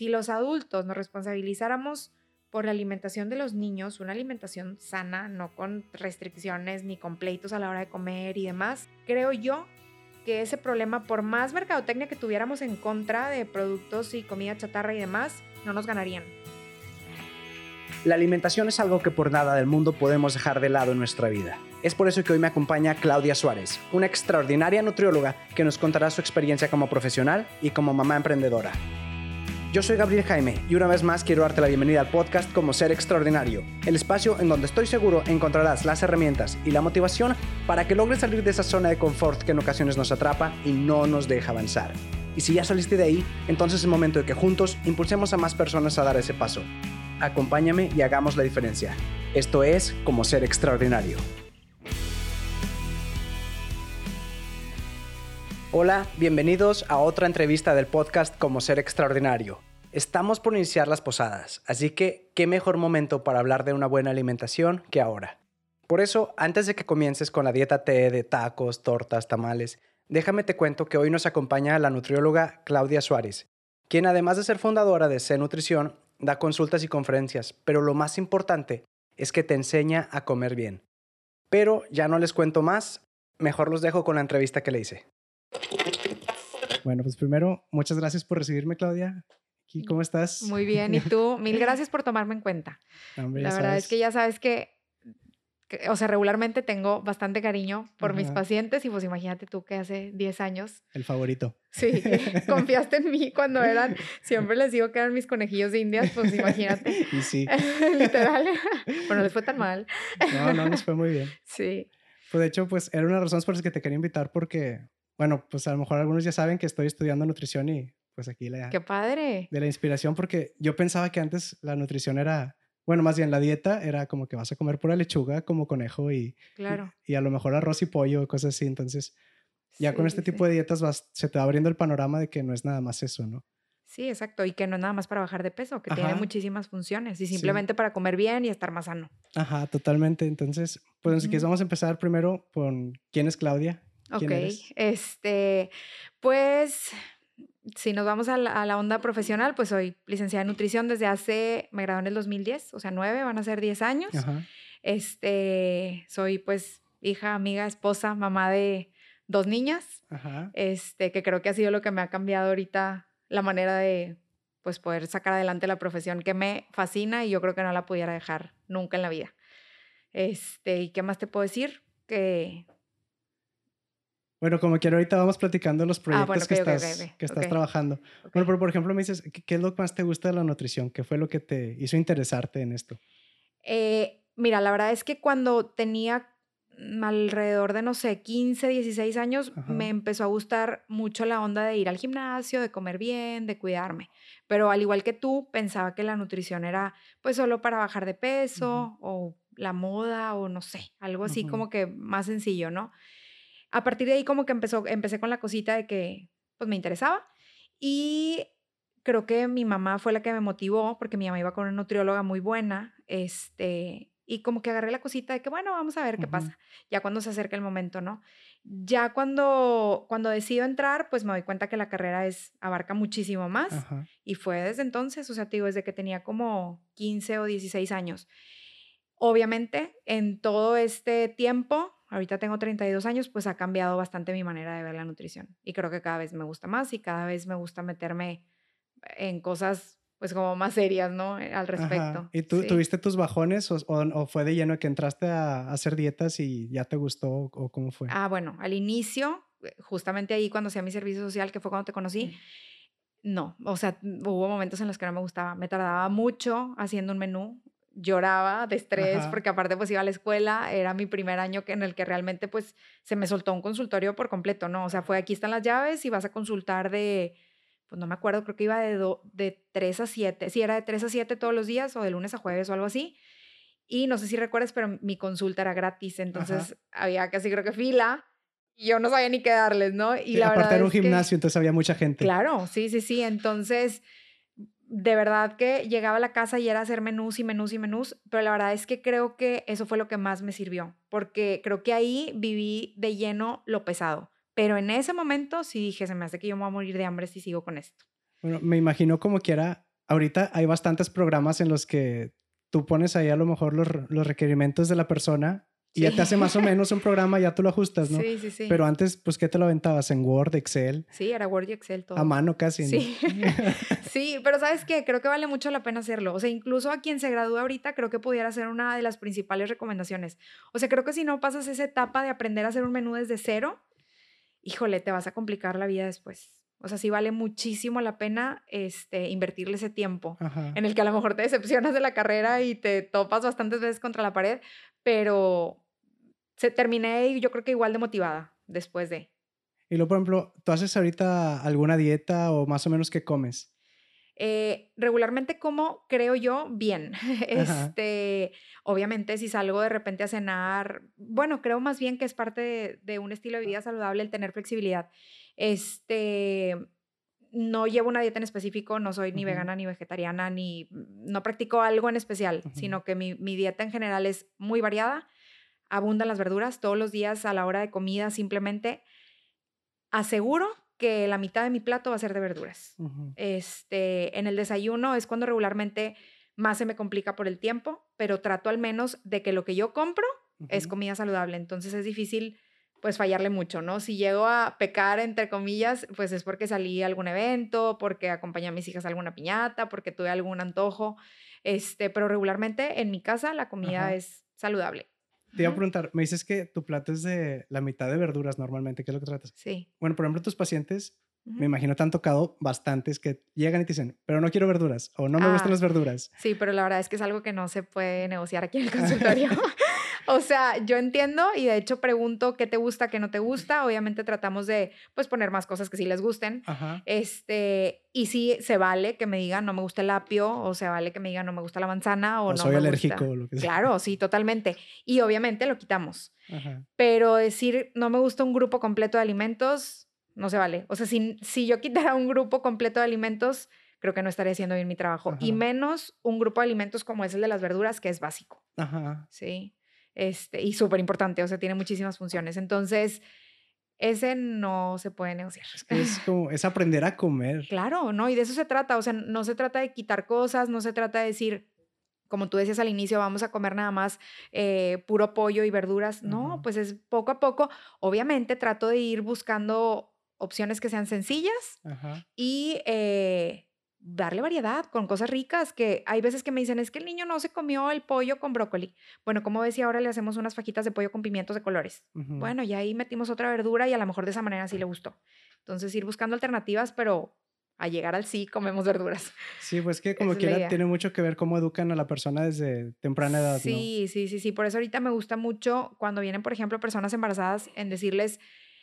si los adultos nos responsabilizáramos por la alimentación de los niños, una alimentación sana, no con restricciones ni con pleitos a la hora de comer y demás, creo yo que ese problema, por más mercadotecnia que tuviéramos en contra de productos y comida chatarra y demás, no nos ganarían. La alimentación es algo que por nada del mundo podemos dejar de lado en nuestra vida. Es por eso que hoy me acompaña Claudia Suárez, una extraordinaria nutrióloga que nos contará su experiencia como profesional y como mamá emprendedora. Yo soy Gabriel Jaime y una vez más quiero darte la bienvenida al podcast como Ser Extraordinario, el espacio en donde estoy seguro encontrarás las herramientas y la motivación para que logres salir de esa zona de confort que en ocasiones nos atrapa y no nos deja avanzar. Y si ya saliste de ahí, entonces es momento de que juntos impulsemos a más personas a dar ese paso. Acompáñame y hagamos la diferencia. Esto es como Ser Extraordinario. Hola, bienvenidos a otra entrevista del podcast Como Ser Extraordinario. Estamos por iniciar las posadas, así que qué mejor momento para hablar de una buena alimentación que ahora. Por eso, antes de que comiences con la dieta T de tacos, tortas, tamales, déjame te cuento que hoy nos acompaña la nutrióloga Claudia Suárez, quien además de ser fundadora de C Nutrición, da consultas y conferencias, pero lo más importante es que te enseña a comer bien. Pero ya no les cuento más, mejor los dejo con la entrevista que le hice. Bueno, pues primero, muchas gracias por recibirme, Claudia. ¿Cómo estás? Muy bien, ¿y tú? Mil gracias por tomarme en cuenta. la verdad es que ya sabes que, o sea, regularmente tengo bastante cariño por mis pacientes y pues imagínate tú que hace 10 años. El favorito. Sí, confiaste en mí cuando eran, siempre les digo que eran mis conejillos de indias, pues imagínate. Y sí. Literal. Pero no les fue tan mal. No, no les fue muy bien. Sí. Pues de hecho, pues era una razón por las que te quería invitar porque bueno, pues a lo mejor algunos ya saben que estoy estudiando nutrición y pues aquí la... ¡Qué padre! De la inspiración porque yo pensaba que antes la nutrición era, bueno, más bien la dieta era como que vas a comer pura lechuga como conejo y... Claro. Y, a lo mejor arroz y pollo, cosas así. Entonces, ya con este tipo de dietas vas, se te va abriendo el panorama de que no es nada más eso, ¿no? Sí, exacto. Y que no es nada más para bajar de peso, que tiene muchísimas funciones y simplemente para comer bien y estar más sano. Ajá, totalmente. Entonces, pues si vamos a empezar primero con quién es Claudia. Ok, este, pues si nos vamos a la, onda profesional, pues soy licenciada en nutrición desde hace, me gradué en el 2010, o sea, nueve, van a ser diez años. Este, soy pues hija, amiga, esposa, mamá de dos niñas, este, que creo que ha sido lo que me ha cambiado ahorita la manera de pues poder sacar adelante la profesión que me fascina y yo creo que no la pudiera dejar nunca en la vida. Este, ¿y qué más te puedo decir? Que bueno, como quiero, ahorita vamos platicando los ah, proyectos que, estás, que estás trabajando. Bueno, pero por ejemplo, me dices, ¿qué, es lo que más te gusta de la nutrición? ¿Qué fue lo que te hizo interesarte en esto? Eh, mira, la verdad es que cuando tenía alrededor de, no sé, 15, 16 años, me empezó a gustar mucho la onda de ir al gimnasio, de comer bien, de cuidarme. Pero al igual que tú, pensaba que la nutrición era pues solo para bajar de peso o la moda o no sé, algo así como que más sencillo, ¿no? A partir de ahí como que empezó, empecé con la cosita de que pues me interesaba y creo que mi mamá fue la que me motivó porque mi mamá iba con una nutrióloga muy buena, este, y como que agarré la cosita de que bueno, vamos a ver qué pasa, ya cuando se acerca el momento, ¿no? Ya cuando, cuando decido entrar, pues me doy cuenta que la carrera es, abarca muchísimo más y fue desde entonces, o sea, te digo, desde que tenía como 15 o 16 años. Obviamente, en todo este tiempo, ahorita tengo 32 años, pues ha cambiado bastante mi manera de ver la nutrición. Y creo que cada vez me gusta más y cada vez me gusta meterme en cosas pues como más serias, ¿no? Eh, al respecto. ¿Y tú tuviste tus bajones o, fue de lleno que entraste a, hacer dietas y ya te gustó o cómo fue? Ah, bueno, al inicio, eh, justamente ahí cuando hacía mi servicio social, que fue cuando te conocí, no, o sea, hubo momentos en los que no me gustaba. Me tardaba mucho haciendo un menú lloraba de estrés porque aparte pues iba a la escuela, era mi primer año en el que realmente pues se me soltó un consultorio por completo, ¿no? O sea, fue aquí están las llaves y vas a consultar de, pues no me acuerdo, creo que iba de, de 3 a 7, sí, era de 3 a 7 todos los días o de lunes a jueves o algo así. Y no sé si recuerdas, pero mi consulta era gratis, entonces había casi creo que fila y yo no sabía ni qué darles, ¿no? Y la aparte era un gimnasio, entonces había mucha gente. Claro, sí, sí, sí, entonces de verdad que llegaba a la casa y era hacer menús y menús y menús, pero la verdad es que creo que eso fue lo que más me sirvió, porque creo que ahí viví de lleno lo pesado. Pero en ese momento sí dije, se me hace que yo me voy a morir de hambre si sigo con esto. Bueno, me imagino como que era ahorita hay bastantes programas en los que tú pones ahí a lo mejor los, los requerimientos de la persona y ya te hace más o menos un programa, ya tú lo ajustas, ¿no? Sí, sí, sí. Pero antes, pues, ¿qué te lo aventabas? ¿En Word, Excel? Sí, era Word y Excel todo. A mano casi, ¿no? Sí. sí, pero ¿sabes qué? Creo que vale mucho la pena hacerlo. O sea, incluso a quien se gradúa ahorita, creo que pudiera ser una de las principales recomendaciones. O sea, creo que si no pasas esa etapa de aprender a hacer un menú desde cero, híjole, te vas a complicar la vida después. O sea, sí vale muchísimo la pena este, invertirle ese tiempo en el que a lo mejor te decepcionas de la carrera y te topas bastantes veces contra la pared, pero se terminé y yo creo que igual de motivada después de. Y luego, por ejemplo, ¿tú haces ahorita alguna dieta o más o menos qué comes? Eh, regularmente como, creo yo, bien. Este, obviamente, si salgo de repente a cenar, bueno, creo más bien que es parte de, de un estilo de vida saludable el tener flexibilidad. Este, no llevo una dieta en específico, no soy ni vegana ni vegetariana, ni no practico algo en especial, sino que mi, mi, dieta en general es muy variada, abundan las verduras todos los días a la hora de comida, simplemente. Aseguro que la mitad de mi plato va a ser de verduras. este, en el desayuno es cuando regularmente más se me complica por el tiempo, pero trato al menos de que lo que yo compro es comida saludable, entonces es difícil pues fallarle mucho, ¿no? Si llego a pecar, entre comillas, pues es porque salí a algún evento, porque acompañé a mis hijas a alguna piñata, porque tuve algún antojo, este, pero regularmente en mi casa la comida es saludable. Te iba a preguntar, me dices que tu plato es de la mitad de verduras normalmente, ¿qué es lo que tratas? Sí. Bueno, por ejemplo, tus pacientes, me imagino te han tocado bastantes que llegan y te dicen, pero no quiero verduras o no me gustan ah, las verduras. Sí, pero la verdad es que es algo que no se puede negociar aquí en el consultorio. O sea, yo entiendo y de hecho pregunto qué te gusta, qué no te gusta. Obviamente tratamos de pues poner más cosas que sí les gusten. Este, y sí se vale que me digan no me gusta el apio o se vale que me digan no me gusta la manzana o, no soy alérgico o lo que sea. Claro, sí, totalmente. Y obviamente lo quitamos. Pero decir no me gusta un grupo completo de alimentos no se vale. O sea, si, si yo quitara un grupo completo de alimentos, creo que no estaría haciendo bien mi trabajo. Y menos un grupo de alimentos como es el de las verduras, que es básico. Ajá. Sí este, y súper importante, o sea, tiene muchísimas funciones. Entonces, ese no se puede negociar. Es que es como, es aprender a comer. Claro, ¿no? Y de eso se trata, o sea, no se trata de quitar cosas, no se trata de decir, como tú decías al inicio, vamos a comer nada más eh, puro pollo y verduras. No, pues es poco a poco. Obviamente trato de ir buscando opciones que sean sencillas y eh, darle variedad con cosas ricas, que hay veces que me dicen, es que el niño no se comió el pollo con brócoli. Bueno, como ves, ahora le hacemos unas fajitas de pollo con pimientos de colores. Bueno, y ahí metimos otra verdura y a lo mejor de esa manera sí le gustó. Entonces, ir buscando alternativas, pero a llegar al sí comemos verduras. Sí, pues que como quiera tiene mucho que ver cómo educan a la persona desde temprana edad. Sí, sí, sí, sí. Por eso ahorita me gusta mucho cuando vienen, por ejemplo, personas embarazadas en decirles...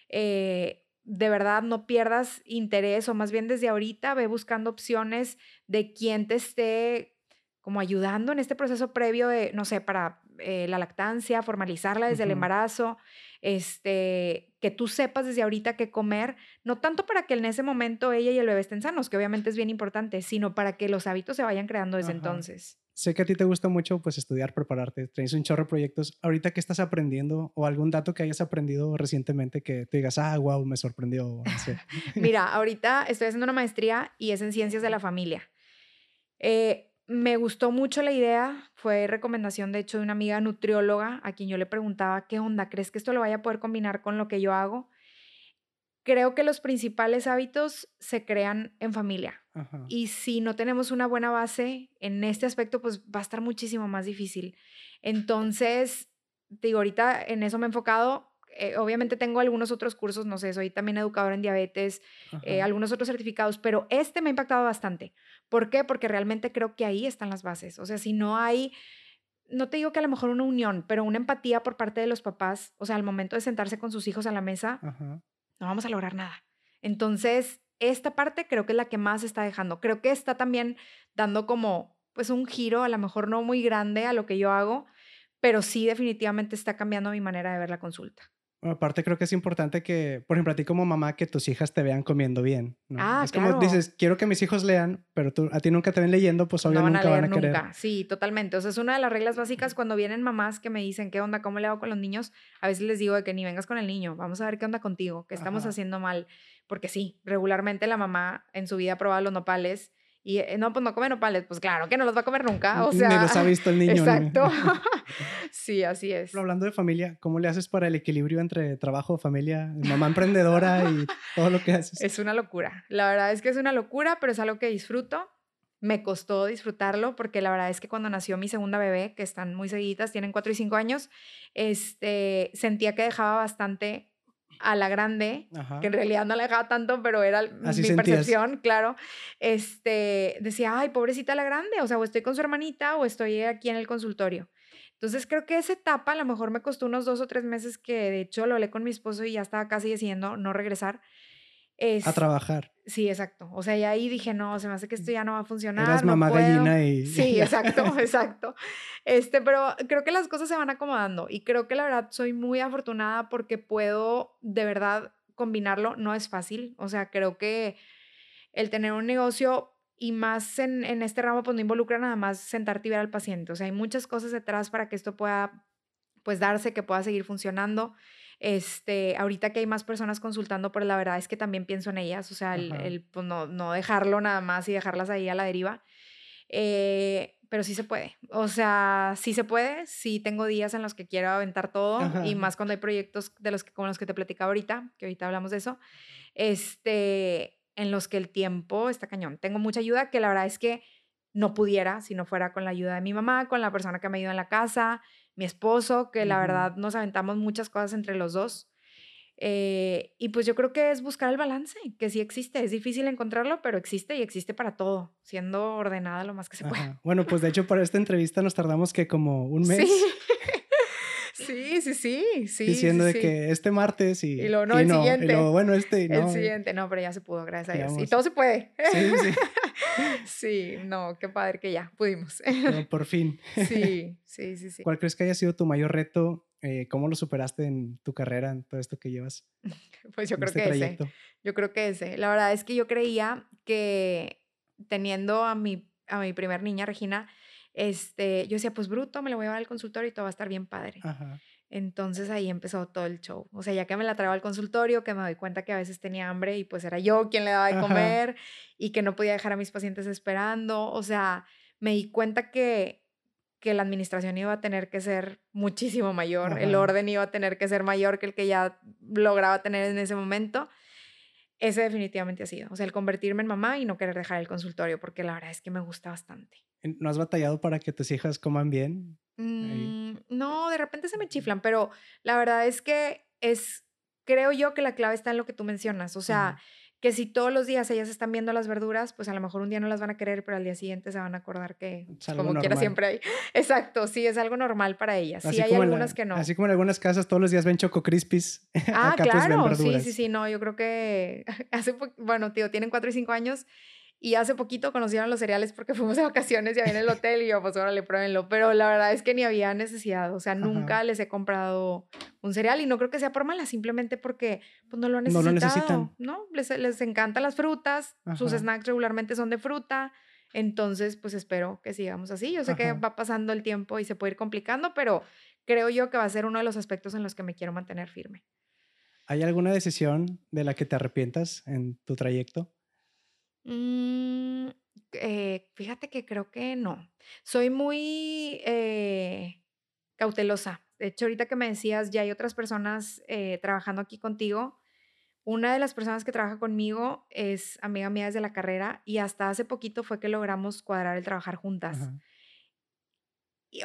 Eh, de verdad no pierdas interés o más bien desde ahorita ve buscando opciones de quien te esté como ayudando en este proceso previo de, no sé, para eh, la lactancia, formalizarla desde el embarazo, este, que tú sepas desde ahorita qué comer, no tanto para que en ese momento ella y el bebé estén sanos, que obviamente es bien importante, sino para que los hábitos se vayan creando desde entonces sé que a ti te gusta mucho pues estudiar, prepararte, tienes un chorro de proyectos. Ahorita qué estás aprendiendo o algún dato que hayas aprendido recientemente que te digas, ah, wow, me sorprendió. Mira, ahorita estoy haciendo una maestría y es en ciencias de la familia. Eh, me gustó mucho la idea, fue recomendación de hecho de una amiga nutrióloga a quien yo le preguntaba, ¿qué onda? ¿Crees que esto lo vaya a poder combinar con lo que yo hago? creo que los principales hábitos se crean en familia. Y si no tenemos una buena base en este aspecto, pues va a estar muchísimo más difícil. Entonces, digo, ahorita en eso me he enfocado. Eh, obviamente tengo algunos otros cursos, no sé, soy también educadora en diabetes, eh, algunos otros certificados, pero este me ha impactado bastante. ¿Por qué? Porque realmente creo que ahí están las bases. O sea, si no hay no te digo que a lo mejor una unión, pero una empatía por parte de los papás, o sea, al momento de sentarse con sus hijos a la mesa, no vamos a lograr nada. Entonces, esta parte creo que es la que más está dejando. Creo que está también dando como, pues, un giro, a lo mejor no muy grande a lo que yo hago, pero sí definitivamente está cambiando mi manera de ver la consulta. Aparte creo que es importante que, por ejemplo, a ti como mamá, que tus hijas te vean comiendo bien. Ah, es como dices, quiero que mis hijos lean, pero tú, a ti nunca te ven leyendo, pues obviamente nunca van a querer. Nunca. Sí, totalmente. O sea, es una de las reglas básicas cuando vienen mamás que me dicen, ¿qué onda? ¿Cómo le hago con los niños? A veces les digo de que ni vengas con el niño, vamos a ver qué onda contigo, qué estamos haciendo mal. Porque sí, regularmente la mamá en su vida prueba los nopales Y eh, no, pues no come nopales. Pues claro que no los va a comer nunca. O sea, Ni los ha visto el niño. Exacto. sí, así es. Pero hablando de familia, ¿cómo le haces para el equilibrio entre trabajo, familia, mamá emprendedora y todo lo que haces? Es una locura. La verdad es que es una locura, pero es algo que disfruto. Me costó disfrutarlo porque la verdad es que cuando nació mi segunda bebé, que están muy seguidas, tienen cuatro y cinco años, este, sentía que dejaba bastante a la grande, que en realidad no la dejaba tanto, pero era mi percepción, claro. Este, decía, ay, pobrecita la grande, o sea, o estoy con su hermanita o estoy aquí en el consultorio. Entonces creo que esa etapa a lo mejor me costó unos dos o tres meses que de hecho lo hablé con mi esposo y ya estaba casi decidiendo no regresar a trabajar. Sí, exacto. O sea, y ahí dije, no, se me hace que esto ya no va a funcionar. Eras mamá gallina y... Sí, exacto, exacto. Este, pero creo que las cosas se van acomodando y creo que la verdad soy muy afortunada porque puedo de verdad combinarlo. No es fácil. O sea, creo que el tener un negocio y más en, en este ramo, pues no involucra nada más sentarte y ver al paciente. O sea, hay muchas cosas detrás para que esto pueda, pues, darse, que pueda seguir funcionando. Este, ahorita que hay más personas consultando, pero la verdad es que también pienso en ellas, o sea, el, pues no, no, dejarlo nada más y dejarlas ahí a la deriva. Eh, pero sí se puede, o sea, sí se puede, sí tengo días en los que quiero aventar todo y más cuando hay proyectos de los que, como los que te platicaba ahorita, que ahorita hablamos de eso, este, en los que el tiempo está cañón. Tengo mucha ayuda que la verdad es que no pudiera si no fuera con la ayuda de mi mamá, con la persona que me ayuda en la casa, mi esposo, que la verdad nos aventamos muchas cosas entre los dos. Eh, y pues yo creo que es buscar el balance, que sí existe, es difícil encontrarlo, pero existe y existe para todo, siendo ordenada lo más que se puede. Bueno, pues de hecho para esta entrevista nos tardamos que como un mes. Sí, sí, sí, sí. Diciendo de que este martes y, y lo no, el siguiente. Y lo, bueno, este y no. El siguiente, no, pero ya se pudo, gracias a Dios. Y todo se puede. Sí, sí. Sí, no, qué padre que ya pudimos. por fin. sí, sí, sí, sí. ¿Cuál crees que haya sido tu mayor reto? Eh, ¿Cómo lo superaste en tu carrera, en todo esto que llevas? Pues yo creo este que ese. Yo creo que ese. La verdad es que yo creía que teniendo a mi, a mi primer niña, Regina, este, yo decía, pues bruto, me lo voy a llevar al consultorio y todo va a estar bien padre. Entonces ahí empezó todo el show. O sea, ya que me la traía al consultorio, que me doy cuenta que a veces tenía hambre y pues era yo quien le daba de comer y que no podía dejar a mis pacientes esperando. O sea, me di cuenta que, que la administración iba a tener que ser muchísimo mayor, el orden iba a tener que ser mayor que el que ya lograba tener en ese momento. Ese definitivamente ha sido. O sea, el convertirme en mamá y no querer dejar el consultorio, porque la verdad es que me gusta bastante. ¿No has batallado para que tus hijas coman bien? Mm, no, de repente se me chiflan, pero la verdad es que es, creo yo que la clave está en lo que tú mencionas. O sea, que si todos los días ellas están viendo las verduras, pues a lo mejor un día no las van a querer, pero al día siguiente se van a acordar que como quiera siempre hay. Exacto, sí, es algo normal para ellas. sí, hay algunas que no. Así como en algunas casas todos los días ven Choco Crispis. Ah, pues, claro, sí, sí, sí, no, yo creo que hace, bueno, tío, tienen cuatro y cinco años y hace poquito conocieron los cereales porque fuimos de vacaciones y había en el hotel y yo, pues órale, pruébenlo. Pero la verdad es que ni había necesidad. O sea, nunca les he comprado un cereal y no creo que sea por mala, simplemente porque pues, no lo necesitan. No lo necesitan. ¿no? Les, les encantan las frutas, sus snacks regularmente son de fruta. Entonces, pues espero que sigamos así. Yo sé que va pasando el tiempo y se puede ir complicando, pero creo yo que va a ser uno de los aspectos en los que me quiero mantener firme. ¿Hay alguna decisión de la que te arrepientas en tu trayecto? Mm, eh, fíjate que creo que no. Soy muy eh, cautelosa. De hecho, ahorita que me decías, ya hay otras personas eh, trabajando aquí contigo. Una de las personas que trabaja conmigo es amiga mía desde la carrera y hasta hace poquito fue que logramos cuadrar el trabajar juntas.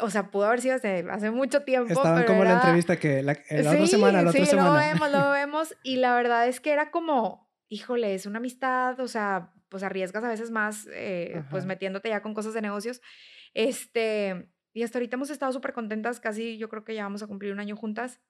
o sea, pudo haber sido hace, hace mucho tiempo. Estaban como la entrevista que la, otra semana, la otra semana. lo vemos, lo vemos. Y la verdad es que era como, híjole, es una amistad, o sea, pues arriesgas a veces más, eh, pues metiéndote ya con cosas de negocios. Este, y hasta ahorita hemos estado súper contentas, casi yo creo que ya vamos a cumplir un año juntas,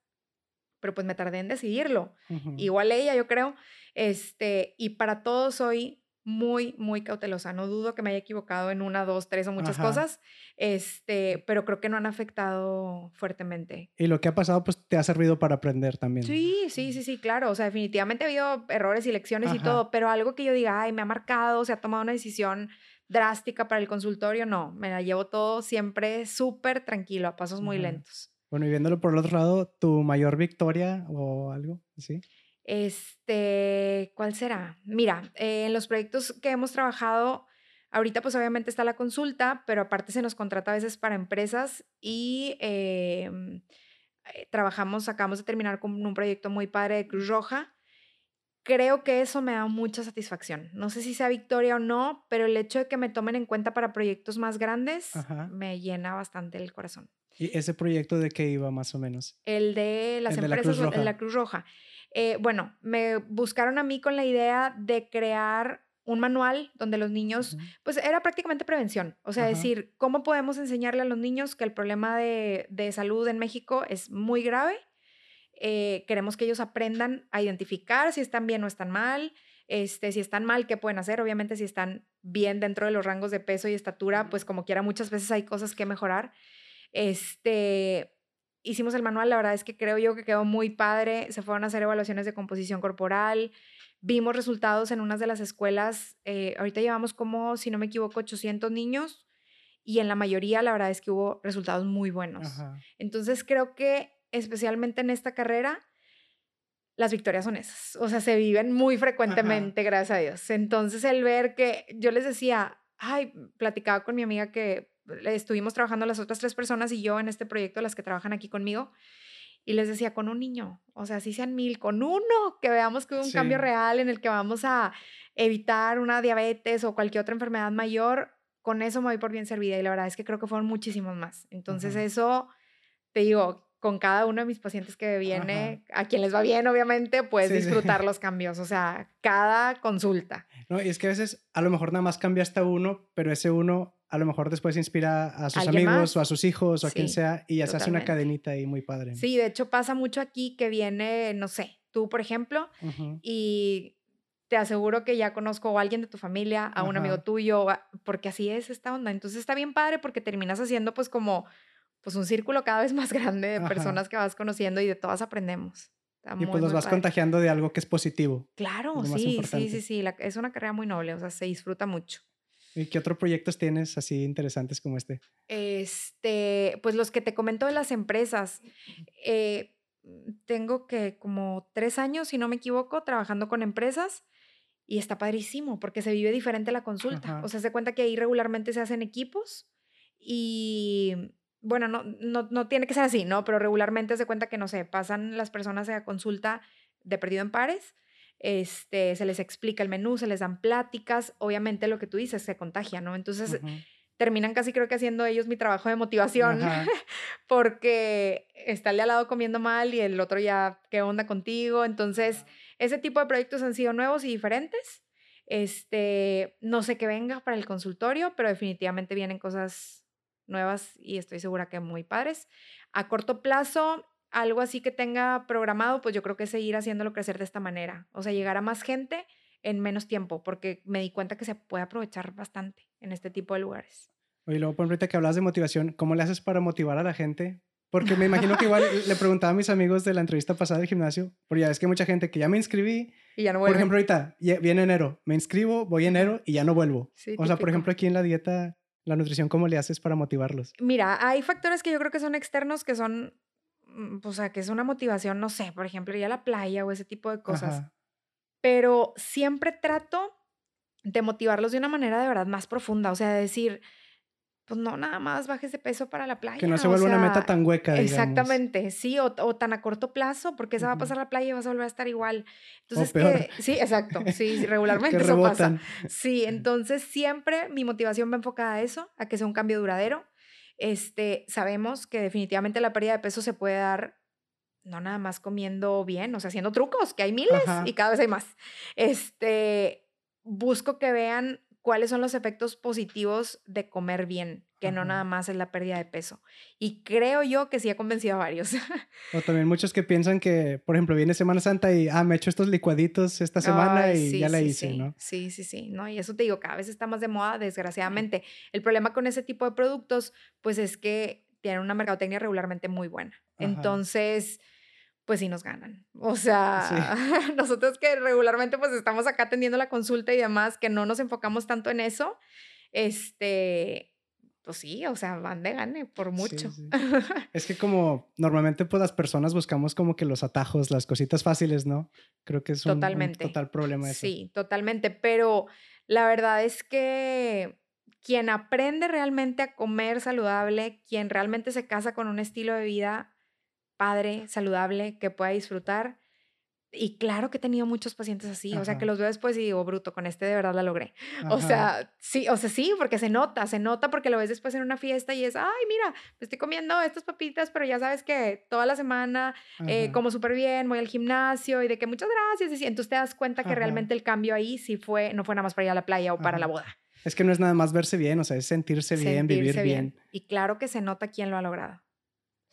pero pues me tardé en decidirlo. Igual ella, yo creo. Este, y para todos soy muy, muy cautelosa. No dudo que me haya equivocado en una, dos, tres o muchas cosas, este, pero creo que no han afectado fuertemente. Y lo que ha pasado, pues te ha servido para aprender también. Sí, sí, sí, sí, claro. O sea, definitivamente ha habido errores y lecciones y todo, pero algo que yo diga, ay, me ha marcado, se ha tomado una decisión drástica para el consultorio, no, me la llevo todo siempre súper tranquilo, a pasos muy lentos. Bueno, y viéndolo por el otro lado, ¿tu mayor victoria o algo? Sí. Este, ¿cuál será? Mira, eh, en los proyectos que hemos trabajado, Ahorita pues obviamente está la consulta, pero aparte se nos contrata a veces para empresas y em, eh, trabajamos, acabamos de terminar con un proyecto muy padre de Cruz Roja. Creo que eso me da mucha satisfacción. No sé si sea victoria o no, pero el hecho de que me tomen en cuenta para proyectos más grandes me llena bastante el corazón. ¿Y ese proyecto de qué iba más o menos? El de las empresas de la Cruz Roja. Eh, bueno, me buscaron a mí con la idea de crear un manual donde los niños, pues era prácticamente prevención, o sea, decir, ¿cómo podemos enseñarle a los niños que el problema de, salud en México es muy grave? Eh, queremos que ellos aprendan a identificar si están bien o están mal, este, si están mal, qué pueden hacer, obviamente si están bien dentro de los rangos de peso y estatura, pues como quiera, muchas veces hay cosas que mejorar. Este, hicimos el manual, la verdad es que creo yo que quedó muy padre, se fueron a hacer evaluaciones de composición corporal, vimos resultados en unas de las escuelas, eh, ahorita llevamos como, si no me equivoco, 800 niños y en la mayoría la verdad es que hubo resultados muy buenos. Entonces creo que especialmente en esta carrera, las victorias son esas, o sea, se viven muy frecuentemente, gracias a Dios. Entonces el ver que yo les decía, ay, platicaba con mi amiga que estuvimos trabajando las otras tres personas y yo en este proyecto, las que trabajan aquí conmigo, y les decía, con un niño, o sea, si sean mil, con uno, que veamos que hubo un cambio real en el que vamos a evitar una diabetes o cualquier otra enfermedad mayor, con eso me voy por bien servida. Y la verdad es que creo que fueron muchísimos más. Entonces eso, te digo, con cada uno de mis pacientes que viene, a quien les va bien, obviamente, puedes disfrutar los cambios, o sea, cada consulta. No, y es que a veces a lo mejor nada más cambia hasta uno, pero ese uno a lo mejor después inspira a sus amigos o a sus hijos o a quien sea y ya se hace una cadenita ahí muy padre. Sí, de hecho pasa mucho aquí que viene, no sé, tú por ejemplo, y te aseguro que ya conozco a alguien de tu familia, a un amigo tuyo, porque así es esta onda. Entonces está bien padre porque terminas haciendo pues como pues un círculo cada vez más grande de personas que vas conociendo y de todas aprendemos. y pues los vas contagiando de algo que es positivo. Claro, sí, sí, sí, sí, es una carrera muy noble, o sea, se disfruta mucho. ¿Y qué otros proyectos tienes así interesantes como este? Este, pues los que te comento de las empresas. Eh, tengo que como tres años, si no me equivoco, trabajando con empresas y está padrísimo porque se vive diferente la consulta. O sea, se cuenta que ahí regularmente se hacen equipos y bueno, no, no, no tiene que ser así, ¿no? Pero regularmente se cuenta que, no sé, pasan las personas a consulta de perdido en pares este, se les explica el menú, se les dan pláticas, obviamente lo que tú dices se contagia, ¿no? Entonces terminan casi creo que haciendo ellos mi trabajo de motivación porque está el de al lado comiendo mal y el otro ya, ¿qué onda contigo? Entonces, ese tipo de proyectos han sido nuevos y diferentes. Este, no sé qué venga para el consultorio, pero definitivamente vienen cosas nuevas y estoy segura que muy padres. A corto plazo, algo así que tenga programado, pues yo creo que es seguir haciéndolo crecer de esta manera. O sea, llegar a más gente en menos tiempo, porque me di cuenta que se puede aprovechar bastante en este tipo de lugares. Oye, luego, por ahorita que hablas de motivación, ¿cómo le haces para motivar a la gente? Porque me imagino que igual le preguntaba a mis amigos de la entrevista pasada del gimnasio, porque ya ves que hay mucha gente que ya me inscribí. Y ya no vuelvo. Por ejemplo, ahorita viene enero, me inscribo, voy enero y ya no vuelvo. o sea, por ejemplo, aquí en la dieta, la nutrición, ¿cómo le haces para motivarlos? Mira, hay factores que yo creo que son externos, que son Mm, o sea, que es una motivación, no sé, por ejemplo, ir a la playa o ese tipo de cosas. Pero siempre trato de motivarlos de una manera de verdad más profunda, o sea, de decir, pues no, nada más bajes de peso para la playa. Que no se vuelva una meta tan hueca. Exactamente, sí, o, tan a corto plazo, porque se va a pasar la playa y vas a volver a estar igual. Entonces, que, sí, exacto, sí, regularmente eso pasa. Sí, entonces siempre mi motivación va enfocada a eso, a que sea un cambio duradero este, sabemos que definitivamente la pérdida de peso se puede dar no nada más comiendo bien, o sea, haciendo trucos, que hay miles y cada vez hay más. Este, busco que vean cuáles son los efectos positivos de comer bien, que no nada más es la pérdida de peso. Y creo yo que sí ha convencido a varios. O también muchos que piensan que, por ejemplo, viene Semana Santa y, ah, me he hecho estos licuaditos esta semana y ya la hice, ¿no? Sí, sí, sí, ¿no? Y eso te digo, cada vez está más de moda, desgraciadamente. El problema con ese tipo de productos, pues es que tienen una mercadotecnia regularmente muy buena. Entonces pues sí nos ganan. O sea, nosotros que regularmente pues estamos acá atendiendo la consulta y demás, que no nos enfocamos tanto en eso, este, pues sí, o sea, van de gane por mucho. es que como normalmente pues las personas buscamos como que los atajos, las cositas fáciles, ¿no? Creo que es un, total problema eso. Sí, totalmente, pero la verdad es que quien aprende realmente a comer saludable, quien realmente se casa con un estilo de vida padre, saludable, que pueda disfrutar, y claro que he tenido muchos pacientes así, o sea, que los veo después y digo, bruto, con este de verdad la logré. O sea, sí, o sea, sí, porque se nota, se nota porque lo ves después en una fiesta y es, ay, mira, me estoy comiendo estas papitas, pero ya sabes que toda la semana eh, como súper bien, voy al gimnasio y de que muchas gracias. Y entonces te das cuenta que realmente el cambio ahí sí fue, no fue nada más para ir a la playa o para la boda. Es que no es nada más verse bien, o sea, es sentirse, bien, vivir bien. Y claro que se nota quién lo ha logrado.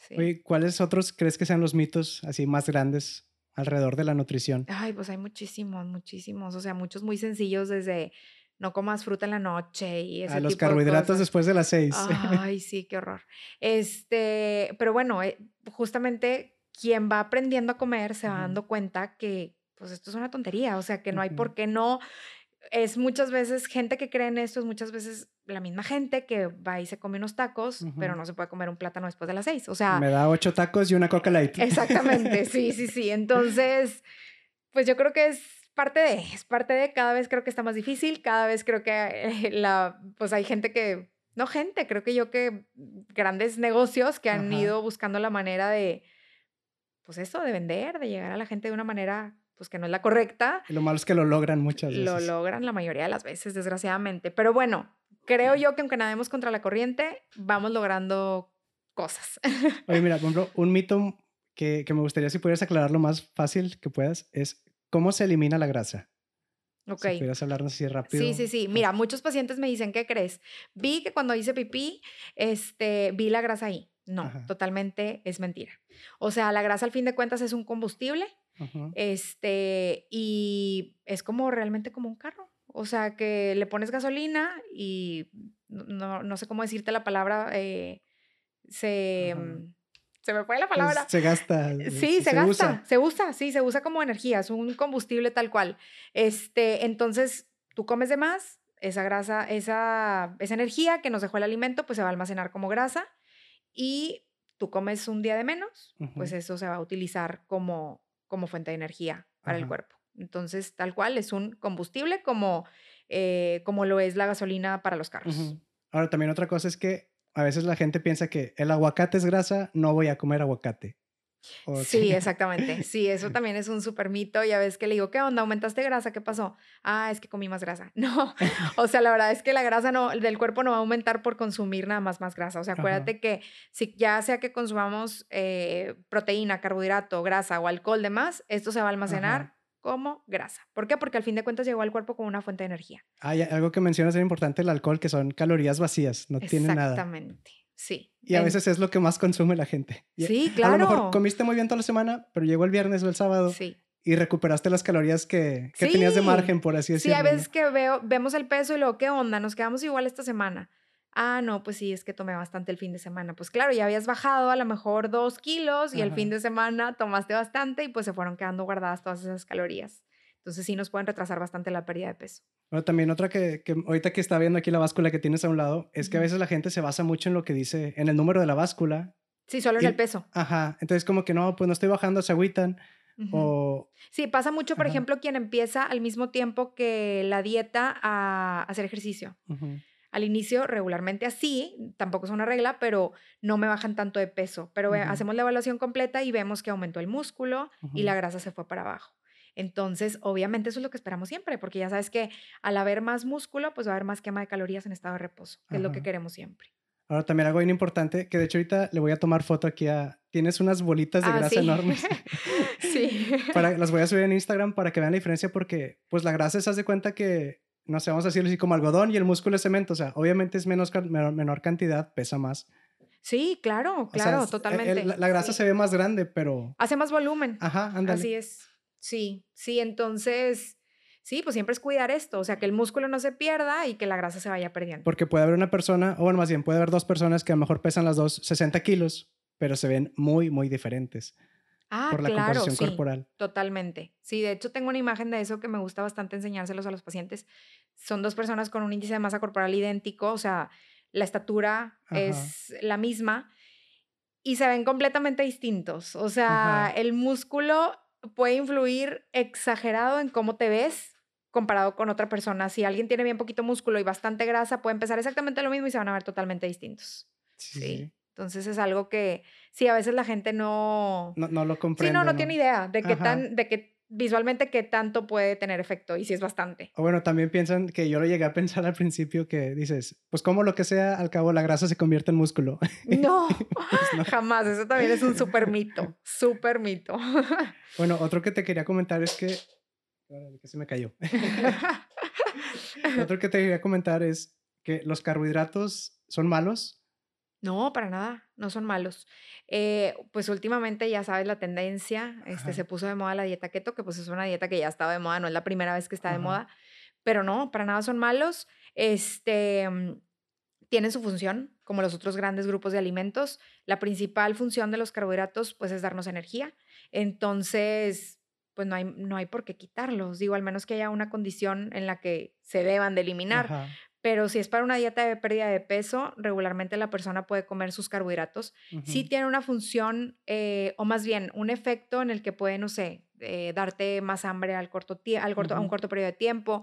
Sí. ¿cuáles otros crees que sean los mitos así más grandes alrededor de la nutrición? Ay, pues hay muchísimos, muchísimos. O sea, muchos muy sencillos desde no comas fruta en la noche y ese A los carbohidratos después de las seis. Ay, sí, qué horror. Este, pero bueno, eh, justamente quien va aprendiendo a comer se va dando cuenta que pues esto es una tontería, o sea, que no hay por qué no es muchas veces gente que cree en esto, es muchas veces la misma gente que va y se come unos tacos, pero no se puede comer un plátano después de las seis. O sea. Me da ocho tacos y una coca light. Exactamente, sí, sí, sí. Entonces, pues yo creo que es parte de, es parte de, cada vez creo que está más difícil, cada vez creo que eh, la, pues hay gente que, no gente, creo que yo que grandes negocios que han ido buscando la manera de, pues eso, de vender, de llegar a la gente de una manera pues que no es la correcta. Y lo malo es que lo logran muchas veces. Lo logran la mayoría de las veces, desgraciadamente. Pero bueno, creo yo que aunque nademos contra la corriente, vamos logrando cosas. Oye, mira, por ejemplo, un mito que, que me gustaría si pudieras aclarar lo más fácil que puedas es cómo se elimina la grasa. Ok. Si pudieras hablarnos así rápido. Sí, sí, sí. Mira, muchos pacientes me dicen, ¿qué crees? Vi que cuando hice pipí, este, vi la grasa ahí. No, totalmente es mentira. O sea, la grasa al fin de cuentas es un combustible este, y es como realmente como un carro. O sea, que le pones gasolina y no, no sé cómo decirte la palabra, eh, se, mm, se me fue la pues, palabra. se gasta. Eh, sí, se, gasta, se usa, sí, se usa como energía, es un combustible tal cual. Este, entonces, tú comes de más, esa grasa, esa, esa energía que nos dejó el alimento, pues se va a almacenar como grasa y tú comes un día de menos, pues eso se va a utilizar como, como fuente de energía para el cuerpo. Entonces, tal cual, es un combustible como, eh, como lo es la gasolina para los carros. Ahora, también otra cosa es que a veces la gente piensa que el aguacate es grasa, no voy a comer aguacate. Sí, exactamente. Sí, eso también es un súper mito. Ya ves que le digo, ¿qué onda? ¿Aumentaste grasa? ¿Qué pasó? Ah, es que comí más grasa. No, o sea, la verdad es que la grasa no, del cuerpo no va a aumentar por consumir nada más más grasa. O sea, acuérdate que si ya sea que consumamos eh, proteína, carbohidrato, grasa o alcohol de más, esto se va a almacenar como grasa. ¿Por qué? Porque al fin de cuentas llegó al cuerpo como una fuente de energía. Hay algo que mencionas es importante, el alcohol, que son calorías vacías, no tiene nada. Exactamente. Sí. Y a veces es lo que más consume la gente. Sí, claro. A lo mejor comiste muy bien toda la semana, pero llegó el viernes o el sábado. Y recuperaste las calorías que, tenías de margen, por así decirlo. Sí, a veces que veo, vemos el peso y luego, ¿qué onda? Nos quedamos igual esta semana. Ah, no, pues sí, es que tomé bastante el fin de semana. Pues claro, ya habías bajado a lo mejor dos kilos y el fin de semana tomaste bastante y pues se fueron quedando guardadas todas esas calorías. Entonces sí nos pueden retrasar bastante la pérdida de peso. Bueno, también otra que, que, ahorita que está viendo aquí la báscula que tienes a un lado, es que a veces la gente se basa mucho en lo que dice, en el número de la báscula. Sí, solo en el peso. Ajá, entonces como que no, pues no estoy bajando, se agüitan. o... Sí, pasa mucho, por ejemplo, quien empieza al mismo tiempo que la dieta a hacer ejercicio. Al inicio, regularmente así, tampoco es una regla, pero no me bajan tanto de peso. Pero hacemos la evaluación completa y vemos que aumentó el músculo y la grasa se fue para abajo. Entonces, obviamente eso es lo que esperamos siempre, porque ya sabes que al haber más músculo, pues va a haber más quema de calorías en estado de reposo, que es lo que queremos siempre. Ahora también algo bien importante, que de hecho ahorita le voy a tomar foto aquí a... Tienes unas bolitas de ah, grasa enormes. sí. para, las voy a subir en Instagram para que vean la diferencia porque pues la grasa se hace cuenta que, no sé, vamos a decirlo así como algodón y el músculo es cemento. O sea, obviamente es menos, menor, cantidad, pesa más. Sí, claro, claro, totalmente. la, grasa se ve más grande, pero... Hace más volumen. Ajá, ándale. Así es. Sí, sí, entonces, sí, pues siempre es cuidar esto, o sea, que el músculo no se pierda y que la grasa se vaya perdiendo. Porque puede haber una persona, o bueno, más bien puede haber dos personas que a lo mejor pesan las dos 60 kilos, pero se ven muy, muy diferentes. Ah, por la composición corporal. Totalmente. Sí, de hecho tengo una imagen de eso que me gusta bastante enseñárselos a los pacientes. Son dos personas con un índice de masa corporal idéntico, o sea, la estatura es la misma y se ven completamente distintos. O sea, el músculo puede influir exagerado en cómo te ves comparado con otra persona. Si alguien tiene bien poquito músculo y bastante grasa, puede empezar exactamente lo mismo y se van a ver totalmente distintos. Sí. Entonces es algo que sí, a veces la gente no... No, lo comprende. Sí, no, no, tiene idea de qué tan, de qué visualmente qué tanto puede tener efecto y si es bastante. O bueno, también piensan que yo lo llegué a pensar al principio que dices, pues como lo que sea, al cabo la grasa se convierte en músculo. No, pues no. jamás, eso también es un súper mito, súper mito. Bueno, otro que te quería comentar es que... que se me cayó. otro que te quería comentar es que los carbohidratos son malos no, para nada, no son malos. Eh, pues últimamente ya sabes la tendencia, este, se puso de moda la dieta keto, que pues es una dieta que ya estaba de moda, no es la primera vez que está de moda, pero no, para nada son malos. Este, mm, tienen su función, como los otros grandes grupos de alimentos. La principal función de los carbohidratos, pues, es darnos energía. Entonces, pues no hay, no hay por qué quitarlos. Digo, al menos que haya una condición en la que se deban de eliminar. Pero si es para una dieta de pérdida de peso, regularmente la persona puede comer sus carbohidratos. Sí tiene una función, eh, o más bien un efecto en el que puede, no sé, eh, darte más hambre al corto, al corto, a un corto periodo de tiempo.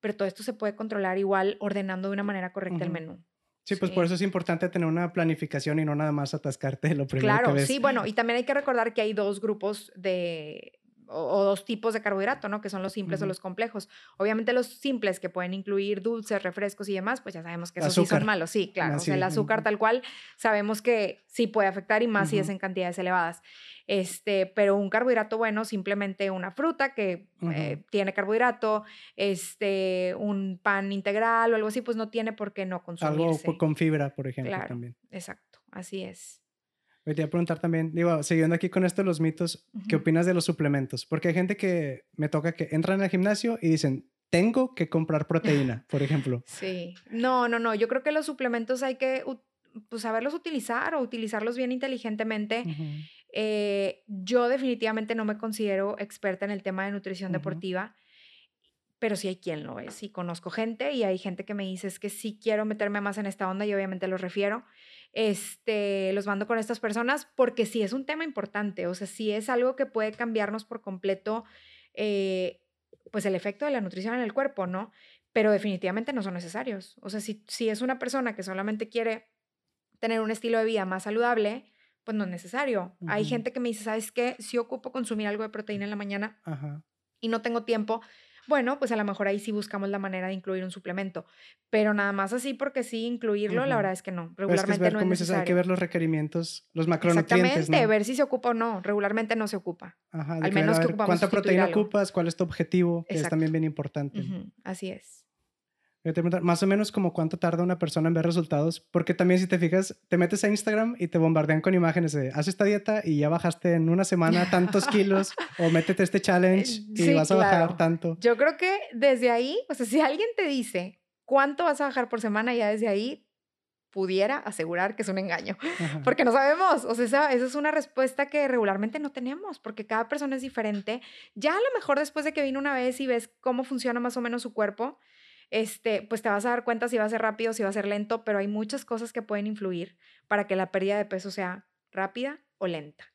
Pero todo esto se puede controlar igual ordenando de una manera correcta el menú. Sí, pues por eso es importante tener una planificación y no nada más atascarte lo primero claro, que ves. sí, bueno, y también hay que recordar que hay dos grupos de, o, dos tipos de carbohidrato, ¿no? Que son los simples o los complejos. Obviamente los simples que pueden incluir dulces, refrescos y demás, pues ya sabemos que esos sí son malos. Sí, claro. o sea, el azúcar tal cual sabemos que sí puede afectar y más si es en cantidades elevadas. Este, pero un carbohidrato bueno, simplemente una fruta que eh, tiene carbohidrato, este, un pan integral o algo así, pues no tiene por qué no consumirse. Algo con fibra, por ejemplo, claro, también. Exacto, así es. Me quería preguntar también, digo, siguiendo aquí con esto de los mitos, ¿qué opinas de los suplementos? Porque hay gente que me toca que entran al gimnasio y dicen, tengo que comprar proteína, por ejemplo. Sí, no, no, no, yo creo que los suplementos hay que pues, saberlos utilizar o utilizarlos bien inteligentemente. Eh, yo definitivamente no me considero experta en el tema de nutrición deportiva, pero sí hay quien lo es. Y conozco gente y hay gente que me dice es que sí quiero meterme más en esta onda y obviamente lo refiero este, los mando con estas personas porque sí es un tema importante, o sea, sí es algo que puede cambiarnos por completo, eh, pues el efecto de la nutrición en el cuerpo, ¿no? Pero definitivamente no son necesarios. O sea, si, si es una persona que solamente quiere tener un estilo de vida más saludable, pues no es necesario. Hay gente que me dice, ¿sabes qué? Si ocupo consumir algo de proteína en la mañana y no tengo tiempo, bueno, pues a lo mejor ahí sí buscamos la manera de incluir un suplemento, pero nada más así porque sí incluirlo, la verdad es que no, regularmente no es necesario. hay que ver los requerimientos, los macronutrientes, Exactamente, ver si se ocupa o no, regularmente no se ocupa. Ajá, Al menos que, ocupamos ¿Cuánta proteína ocupas? ¿Cuál es tu objetivo? Que es también bien importante. Así es más o menos como cuánto tarda una persona en ver resultados, porque también si te fijas, te metes a Instagram y te bombardean con imágenes de haz esta dieta y ya bajaste en una semana tantos kilos o métete este challenge y vas a bajar tanto. Yo creo que desde ahí, o sea, si alguien te dice cuánto vas a bajar por semana, ya desde ahí pudiera asegurar que es un engaño, porque no sabemos, o sea, esa, esa, es una respuesta que regularmente no tenemos, porque cada persona es diferente. Ya a lo mejor después de que vino una vez y ves cómo funciona más o menos su cuerpo, este, pues te vas a dar cuenta si va a ser rápido, si va a ser lento, pero hay muchas cosas que pueden influir para que la pérdida de peso sea rápida o lenta.